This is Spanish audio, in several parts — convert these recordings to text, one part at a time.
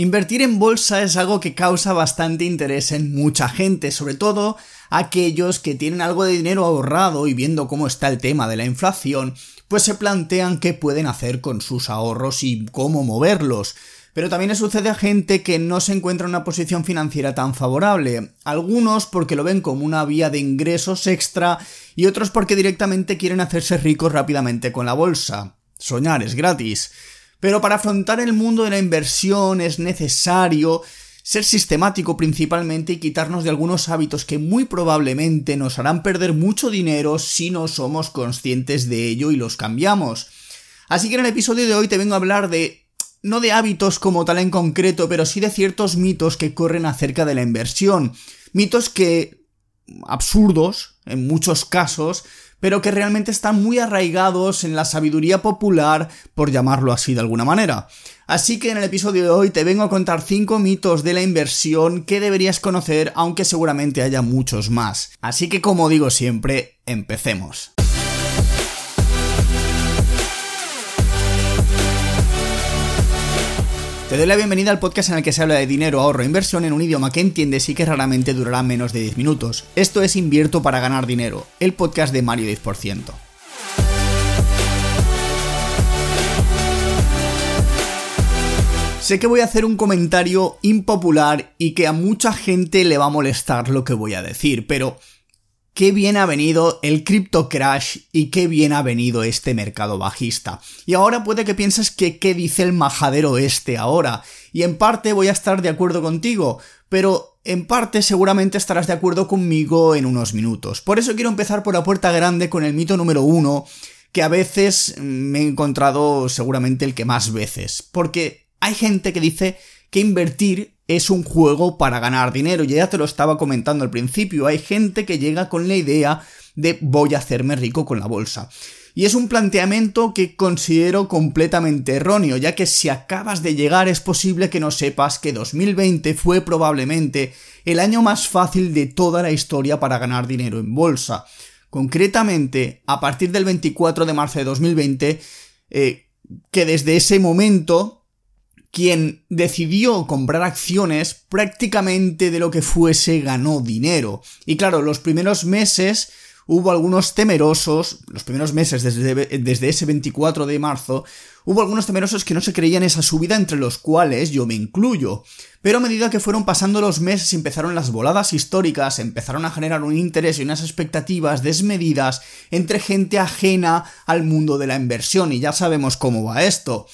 Invertir en bolsa es algo que causa bastante interés en mucha gente, sobre todo aquellos que tienen algo de dinero ahorrado y viendo cómo está el tema de la inflación, pues se plantean qué pueden hacer con sus ahorros y cómo moverlos. Pero también le sucede a gente que no se encuentra en una posición financiera tan favorable, algunos porque lo ven como una vía de ingresos extra y otros porque directamente quieren hacerse ricos rápidamente con la bolsa. Soñar es gratis. Pero para afrontar el mundo de la inversión es necesario ser sistemático principalmente y quitarnos de algunos hábitos que muy probablemente nos harán perder mucho dinero si no somos conscientes de ello y los cambiamos. Así que en el episodio de hoy te vengo a hablar de no de hábitos como tal en concreto, pero sí de ciertos mitos que corren acerca de la inversión. Mitos que absurdos en muchos casos, pero que realmente están muy arraigados en la sabiduría popular, por llamarlo así de alguna manera. Así que en el episodio de hoy te vengo a contar 5 mitos de la inversión que deberías conocer, aunque seguramente haya muchos más. Así que como digo siempre, empecemos. Te doy la bienvenida al podcast en el que se habla de dinero, ahorro e inversión en un idioma que entiendes y que raramente durará menos de 10 minutos. Esto es Invierto para ganar dinero, el podcast de Mario 10%. Sé que voy a hacer un comentario impopular y que a mucha gente le va a molestar lo que voy a decir, pero qué bien ha venido el crypto crash y qué bien ha venido este mercado bajista. Y ahora puede que pienses que qué dice el majadero este ahora. Y en parte voy a estar de acuerdo contigo, pero en parte seguramente estarás de acuerdo conmigo en unos minutos. Por eso quiero empezar por la puerta grande con el mito número uno, que a veces me he encontrado seguramente el que más veces. Porque hay gente que dice que invertir es un juego para ganar dinero. Ya te lo estaba comentando al principio. Hay gente que llega con la idea de voy a hacerme rico con la bolsa. Y es un planteamiento que considero completamente erróneo, ya que si acabas de llegar es posible que no sepas que 2020 fue probablemente el año más fácil de toda la historia para ganar dinero en bolsa. Concretamente, a partir del 24 de marzo de 2020, eh, que desde ese momento quien decidió comprar acciones prácticamente de lo que fuese ganó dinero. Y claro, los primeros meses hubo algunos temerosos, los primeros meses desde, desde, ese 24 de marzo, hubo algunos temerosos que no se creían esa subida, entre los cuales yo me incluyo. Pero a medida que fueron pasando los meses empezaron las voladas históricas, empezaron a generar un interés y unas expectativas desmedidas entre gente ajena al mundo de la inversión, y ya sabemos cómo va esto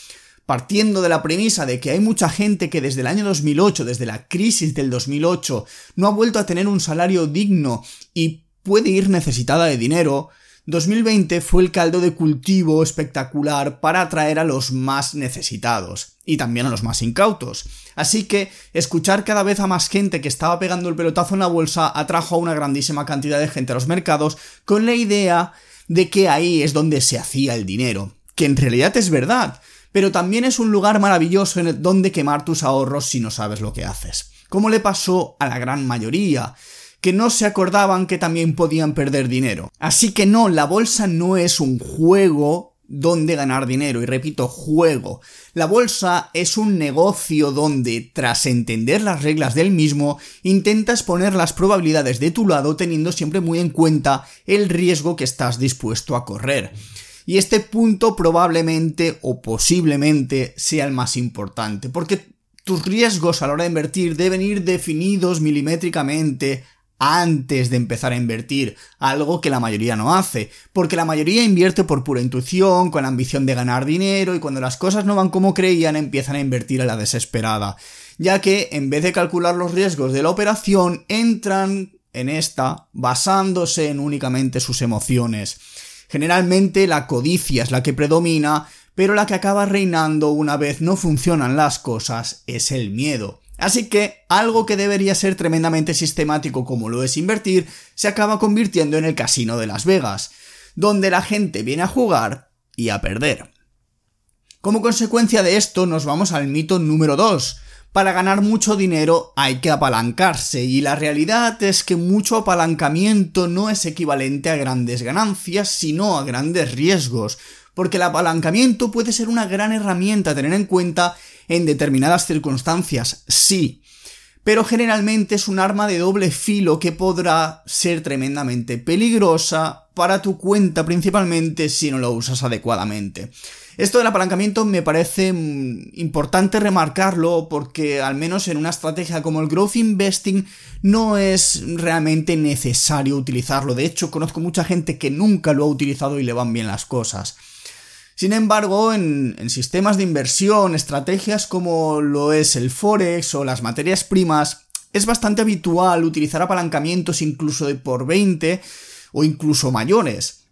partiendo de la premisa de que hay mucha gente que desde el año 2008, desde la crisis del 2008, no ha vuelto a tener un salario digno y puede ir necesitada de dinero, 2020 fue el caldo de cultivo espectacular para atraer a los más necesitados y también a los más incautos. Así que escuchar cada vez a más gente que estaba pegando el pelotazo en la bolsa atrajo a una grandísima cantidad de gente a los mercados con la idea de que ahí es donde se hacía el dinero, que en realidad es verdad, pero también es un lugar maravilloso en donde quemar tus ahorros si no sabes lo que haces. Como le pasó a la gran mayoría, que no se acordaban que también podían perder dinero. Así que no, la bolsa no es un juego donde ganar dinero. Y repito, juego. La bolsa es un negocio donde, tras entender las reglas del mismo, intentas poner las probabilidades de tu lado teniendo siempre muy en cuenta el riesgo que estás dispuesto a correr. Y este punto probablemente o posiblemente sea el más importante, porque tus riesgos a la hora de invertir deben ir definidos milimétricamente antes de empezar a invertir, algo que la mayoría no hace, porque la mayoría invierte por pura intuición, con la ambición de ganar dinero y cuando las cosas no van como creían empiezan a invertir a la desesperada, ya que en vez de calcular los riesgos de la operación entran en esta basándose en únicamente sus emociones. Generalmente la codicia es la que predomina, pero la que acaba reinando una vez no funcionan las cosas es el miedo. Así que algo que debería ser tremendamente sistemático como lo es invertir, se acaba convirtiendo en el casino de Las Vegas, donde la gente viene a jugar y a perder. Como consecuencia de esto nos vamos al mito número 2, para ganar mucho dinero hay que apalancarse y la realidad es que mucho apalancamiento no es equivalente a grandes ganancias, sino a grandes riesgos. porque el apalancamiento puede ser una gran herramienta a tener en cuenta en determinadas circunstancias, sí, pero generalmente es un arma de doble filo que podrá ser tremendamente peligrosa para tu cuenta principalmente si no lo usas adecuadamente. Esto del apalancamiento me parece mm, importante remarcarlo porque al menos en una estrategia como el growth investing no es realmente necesario utilizarlo. De hecho, conozco mucha gente que nunca lo ha utilizado y le van bien las cosas. Sin embargo, en, sistemas de inversión, estrategias como lo es el Forex o las materias primas, es bastante habitual utilizar apalancamientos incluso de por 20 o incluso mayores.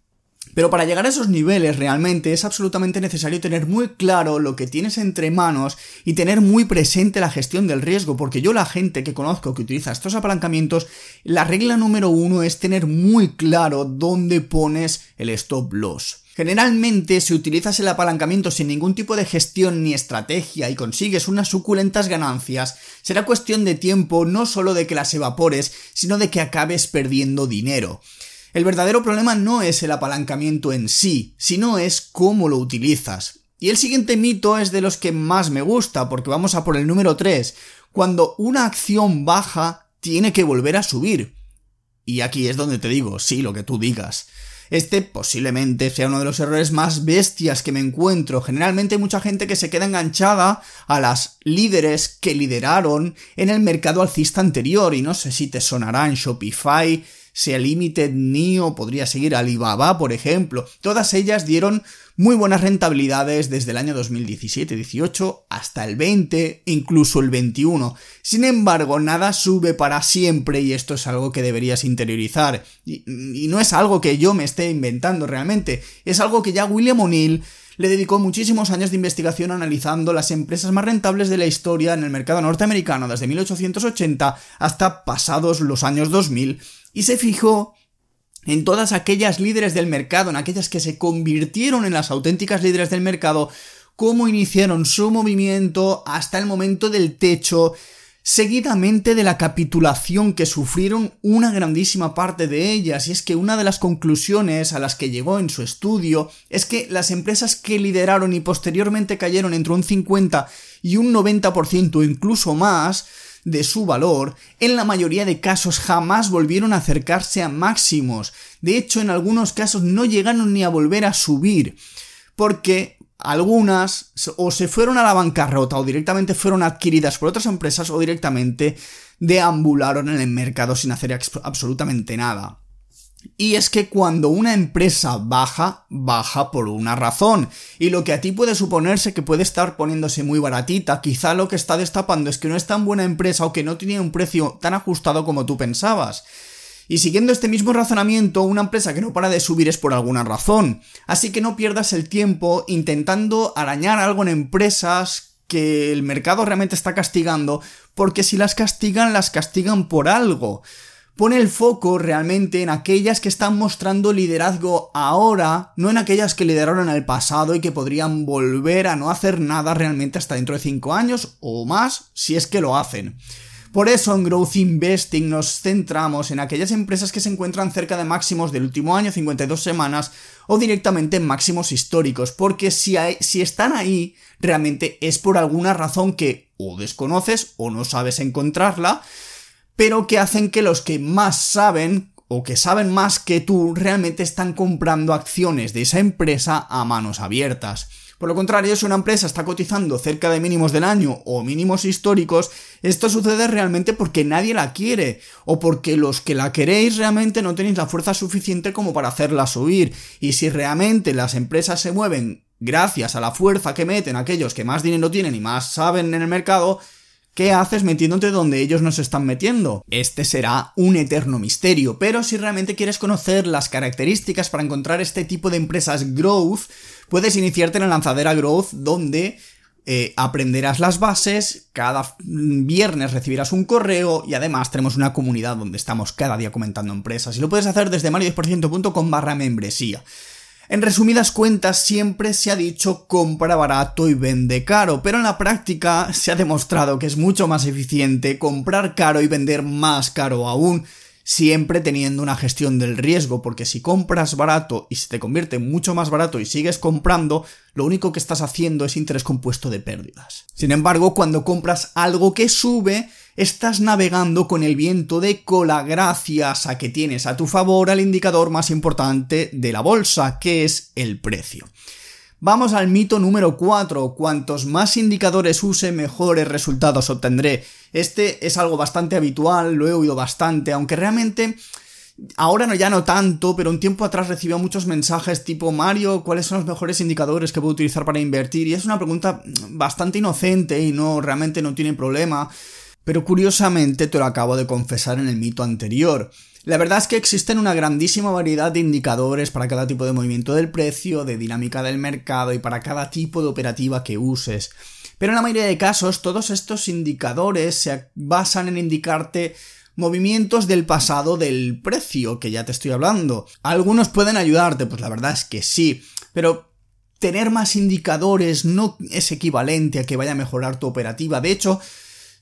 Pero para llegar a esos niveles realmente es absolutamente necesario tener muy claro lo que tienes entre manos y tener muy presente la gestión del riesgo, porque yo la gente que conozco que utiliza estos apalancamientos, la regla número uno es tener muy claro dónde pones el stop loss. Generalmente, si utilizas el apalancamiento sin ningún tipo de gestión ni estrategia y consigues unas suculentas ganancias, será cuestión de tiempo no solo de que las evapores, sino de que acabes perdiendo dinero. El verdadero problema no es el apalancamiento en sí, sino es cómo lo utilizas. Y el siguiente mito es de los que más me gusta, porque vamos a por el número 3. Cuando una acción baja, tiene que volver a subir. Y aquí es donde te digo, sí, lo que tú digas. Este posiblemente sea uno de los errores más bestias que me encuentro. Generalmente hay mucha gente que se queda enganchada a las líderes que lideraron en el mercado alcista anterior y no sé si te sonarán Shopify, sea Limited, NIO, podría seguir Alibaba, por ejemplo. Todas ellas dieron muy buenas rentabilidades desde el año 2017-18 hasta el 20, incluso el 21. Sin embargo, nada sube para siempre y esto es algo que deberías interiorizar. Y, no es algo que yo me esté inventando realmente, es algo que ya William O'Neill le dedicó muchísimos años de investigación analizando las empresas más rentables de la historia en el mercado norteamericano desde 1880 hasta pasados los años 2000 y se fijó en todas aquellas líderes del mercado, en aquellas que se convirtieron en las auténticas líderes del mercado, cómo iniciaron su movimiento hasta el momento del techo, seguidamente de la capitulación que sufrieron una grandísima parte de ellas, y es que una de las conclusiones a las que llegó en su estudio es que las empresas que lideraron y posteriormente cayeron entre un 50 y un 90% incluso más, de su valor, en la mayoría de casos jamás volvieron a acercarse a máximos. De hecho, en algunos casos no llegaron ni a volver a subir. Porque algunas o se fueron a la bancarrota o directamente fueron adquiridas por otras empresas o directamente deambularon en el mercado sin hacer absolutamente nada. Y es que cuando una empresa baja, baja por una razón. Y lo que a ti puede suponerse que puede estar poniéndose muy baratita, quizá lo que está destapando es que no es tan buena empresa o que no tiene un precio tan ajustado como tú pensabas. Y siguiendo este mismo razonamiento, una empresa que no para de subir es por alguna razón. Así que no pierdas el tiempo intentando arañar algo en empresas que el mercado realmente está castigando, porque si las castigan, las castigan por algo pone el foco realmente en aquellas que están mostrando liderazgo ahora, no en aquellas que lideraron en el pasado y que podrían volver a no hacer nada realmente hasta dentro de 5 años o más si es que lo hacen. Por eso en Growth Investing nos centramos en aquellas empresas que se encuentran cerca de máximos del último año, 52 semanas, o directamente en máximos históricos, porque si, si están ahí, realmente es por alguna razón que o desconoces o no sabes encontrarla, pero que hacen que los que más saben o que saben más que tú realmente están comprando acciones de esa empresa a manos abiertas. Por lo contrario, si una empresa está cotizando cerca de mínimos del año o mínimos históricos, esto sucede realmente porque nadie la quiere o porque los que la queréis realmente no tenéis la fuerza suficiente como para hacerla subir. Y si realmente las empresas se mueven gracias a la fuerza que meten aquellos que más dinero tienen y más saben en el mercado, ¿Qué haces metiéndote donde ellos nos están metiendo? Este será un eterno misterio, pero si realmente quieres conocer las características para encontrar este tipo de empresas growth, puedes iniciarte en la lanzadera growth donde eh, aprenderás las bases, cada viernes recibirás un correo y además tenemos una comunidad donde estamos cada día comentando empresas y lo puedes hacer desde mario10%.com barra membresía. En resumidas cuentas, siempre se ha dicho compra barato y vende caro, pero en la práctica se ha demostrado que es mucho más eficiente comprar caro y vender más caro aún. siempre teniendo una gestión del riesgo, porque si compras barato y se te convierte mucho más barato y sigues comprando, lo único que estás haciendo es interés compuesto de pérdidas. Sin embargo, cuando compras algo que sube, estás navegando con el viento de cola gracias a que tienes a tu favor al indicador más importante de la bolsa, que es el precio. Vamos al mito número 4. Cuantos más indicadores use, mejores resultados obtendré. Este es algo bastante habitual, lo he oído bastante, aunque realmente ahora no ya no tanto, pero un tiempo atrás recibía muchos mensajes tipo Mario, ¿cuáles son los mejores indicadores que puedo utilizar para invertir? Y es una pregunta bastante inocente y no realmente no tiene problema. Pero curiosamente te lo acabo de confesar en el mito anterior. La verdad es que existen una grandísima variedad de indicadores para cada tipo de movimiento del precio, de dinámica del mercado y para cada tipo de operativa que uses. Pero en la mayoría de casos todos estos indicadores se basan en indicarte movimientos del pasado del precio que ya te estoy hablando. Algunos pueden ayudarte, pues la verdad es que sí, pero tener más indicadores no es equivalente a que vaya a mejorar tu operativa. De hecho,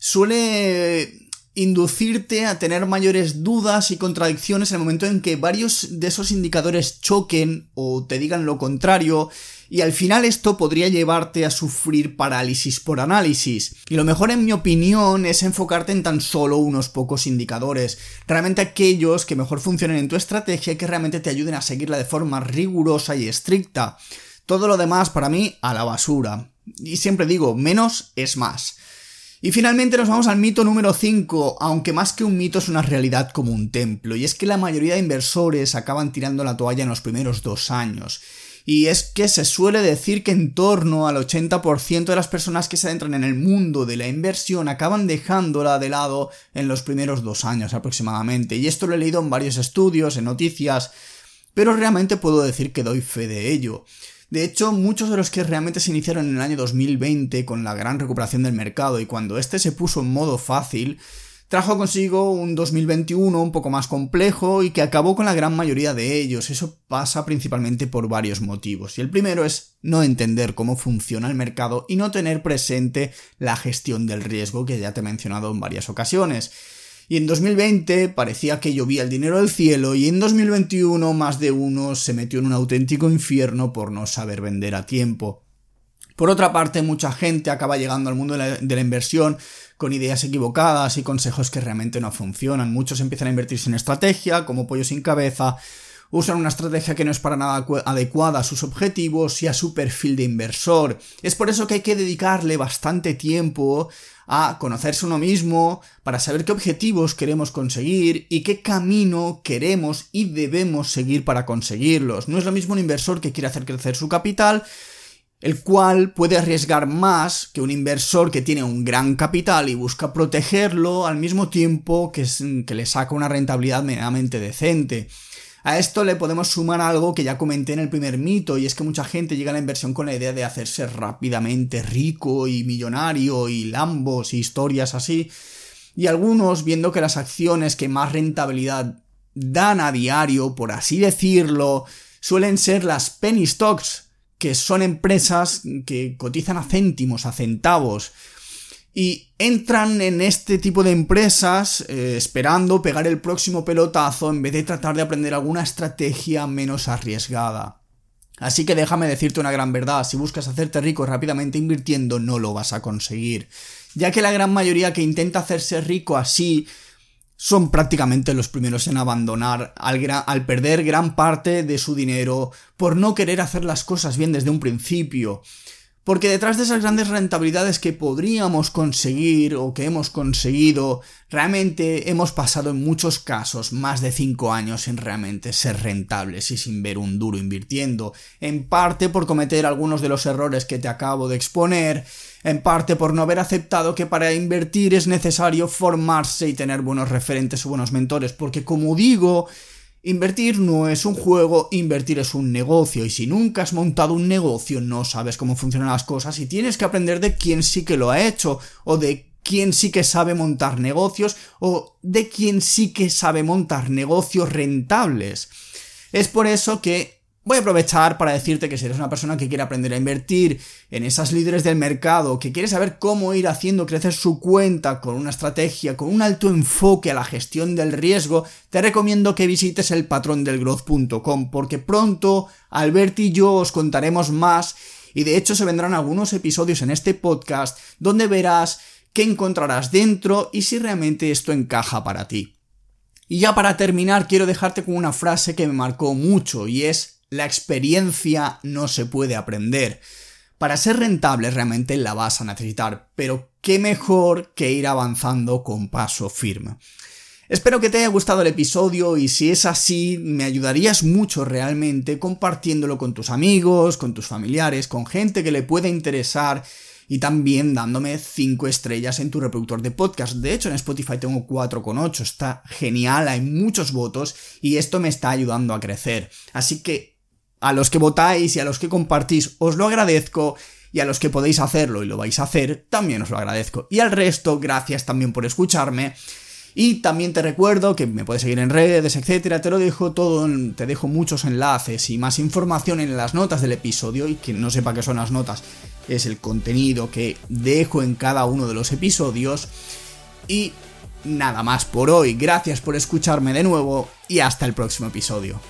suele inducirte a tener mayores dudas y contradicciones en el momento en que varios de esos indicadores choquen o te digan lo contrario y al final esto podría llevarte a sufrir parálisis por análisis. Y lo mejor en mi opinión es enfocarte en tan solo unos pocos indicadores, realmente aquellos que mejor funcionen en tu estrategia y que realmente te ayuden a seguirla de forma rigurosa y estricta. Todo lo demás para mí a la basura. Y siempre digo, menos es más. Y finalmente nos vamos al mito número 5, aunque más que un mito es una realidad como un templo, y es que la mayoría de inversores acaban tirando la toalla en los primeros dos años. Y es que se suele decir que en torno al 80% de las personas que se adentran en el mundo de la inversión acaban dejándola de lado en los primeros dos años aproximadamente. Y esto lo he leído en varios estudios, en noticias, pero realmente puedo decir que doy fe de ello. De hecho, muchos de los que realmente se iniciaron en el año 2020 con la gran recuperación del mercado y cuando este se puso en modo fácil, trajo consigo un 2021 un poco más complejo y que acabó con la gran mayoría de ellos. Eso pasa principalmente por varios motivos. Y el primero es no entender cómo funciona el mercado y no tener presente la gestión del riesgo que ya te he mencionado en varias ocasiones. Y en 2020 parecía que llovía el dinero del cielo y en 2021 más de uno se metió en un auténtico infierno por no saber vender a tiempo. Por otra parte, mucha gente acaba llegando al mundo de la, inversión con ideas equivocadas y consejos que realmente no funcionan. Muchos empiezan a invertir sin estrategia, como pollo sin cabeza, usan una estrategia que no es para nada adecuada a sus objetivos y a su perfil de inversor. Es por eso que hay que dedicarle bastante tiempo a conocerse uno mismo, para saber qué objetivos queremos conseguir y qué camino queremos y debemos seguir para conseguirlos. No es lo mismo un inversor que quiere hacer crecer su capital, el cual puede arriesgar más que un inversor que tiene un gran capital y busca protegerlo al mismo tiempo que, le saca una rentabilidad medianamente decente. A esto le podemos sumar algo que ya comenté en el primer mito, y es que mucha gente llega a la inversión con la idea de hacerse rápidamente rico y millonario y lambos y historias así, y algunos viendo que las acciones que más rentabilidad dan a diario, por así decirlo, suelen ser las penny stocks, que son empresas que cotizan a céntimos, a centavos, y entran en este tipo de empresas eh, esperando pegar el próximo pelotazo en vez de tratar de aprender alguna estrategia menos arriesgada. Así que déjame decirte una gran verdad, si buscas hacerte rico rápidamente invirtiendo no lo vas a conseguir, ya que la gran mayoría que intenta hacerse rico así son prácticamente los primeros en abandonar al, al perder gran parte de su dinero por no querer hacer las cosas bien desde un principio. Porque detrás de esas grandes rentabilidades que podríamos conseguir o que hemos conseguido, realmente hemos pasado en muchos casos más de 5 años sin realmente ser rentables y sin ver un duro invirtiendo, en parte por cometer algunos de los errores que te acabo de exponer, en parte por no haber aceptado que para invertir es necesario formarse y tener buenos referentes o buenos mentores, porque como digo, Invertir no es un juego, invertir es un negocio y si nunca has montado un negocio no sabes cómo funcionan las cosas y tienes que aprender de quién sí que lo ha hecho o de quién sí que sabe montar negocios o de quién sí que sabe montar negocios rentables. Es por eso que Voy a aprovechar para decirte que si eres una persona que quiere aprender a invertir en esas líderes del mercado, que quiere saber cómo ir haciendo crecer su cuenta con una estrategia, con un alto enfoque a la gestión del riesgo, te recomiendo que visites el patrón del growth.com porque pronto Albert y yo os contaremos más y de hecho se vendrán algunos episodios en este podcast donde verás qué encontrarás dentro y si realmente esto encaja para ti. Y ya para terminar quiero dejarte con una frase que me marcó mucho y es la experiencia no se puede aprender. Para ser rentable realmente la vas a necesitar, pero qué mejor que ir avanzando con paso firme. Espero que te haya gustado el episodio y si es así, me ayudarías mucho realmente compartiéndolo con tus amigos, con tus familiares, con gente que le pueda interesar y también dándome 5 estrellas en tu reproductor de podcast. De hecho, en Spotify tengo 4,8, está genial, hay muchos votos y esto me está ayudando a crecer. Así que a los que votáis y a los que compartís os lo agradezco y a los que podéis hacerlo y lo vais a hacer también os lo agradezco. Y al resto, gracias también por escucharme. Y también te recuerdo que me puedes seguir en redes, etcétera, te lo dejo todo, te dejo muchos enlaces y más información en las notas del episodio y quien no sepa qué son las notas es el contenido que dejo en cada uno de los episodios. Y nada más por hoy, gracias por escucharme de nuevo y hasta el próximo episodio.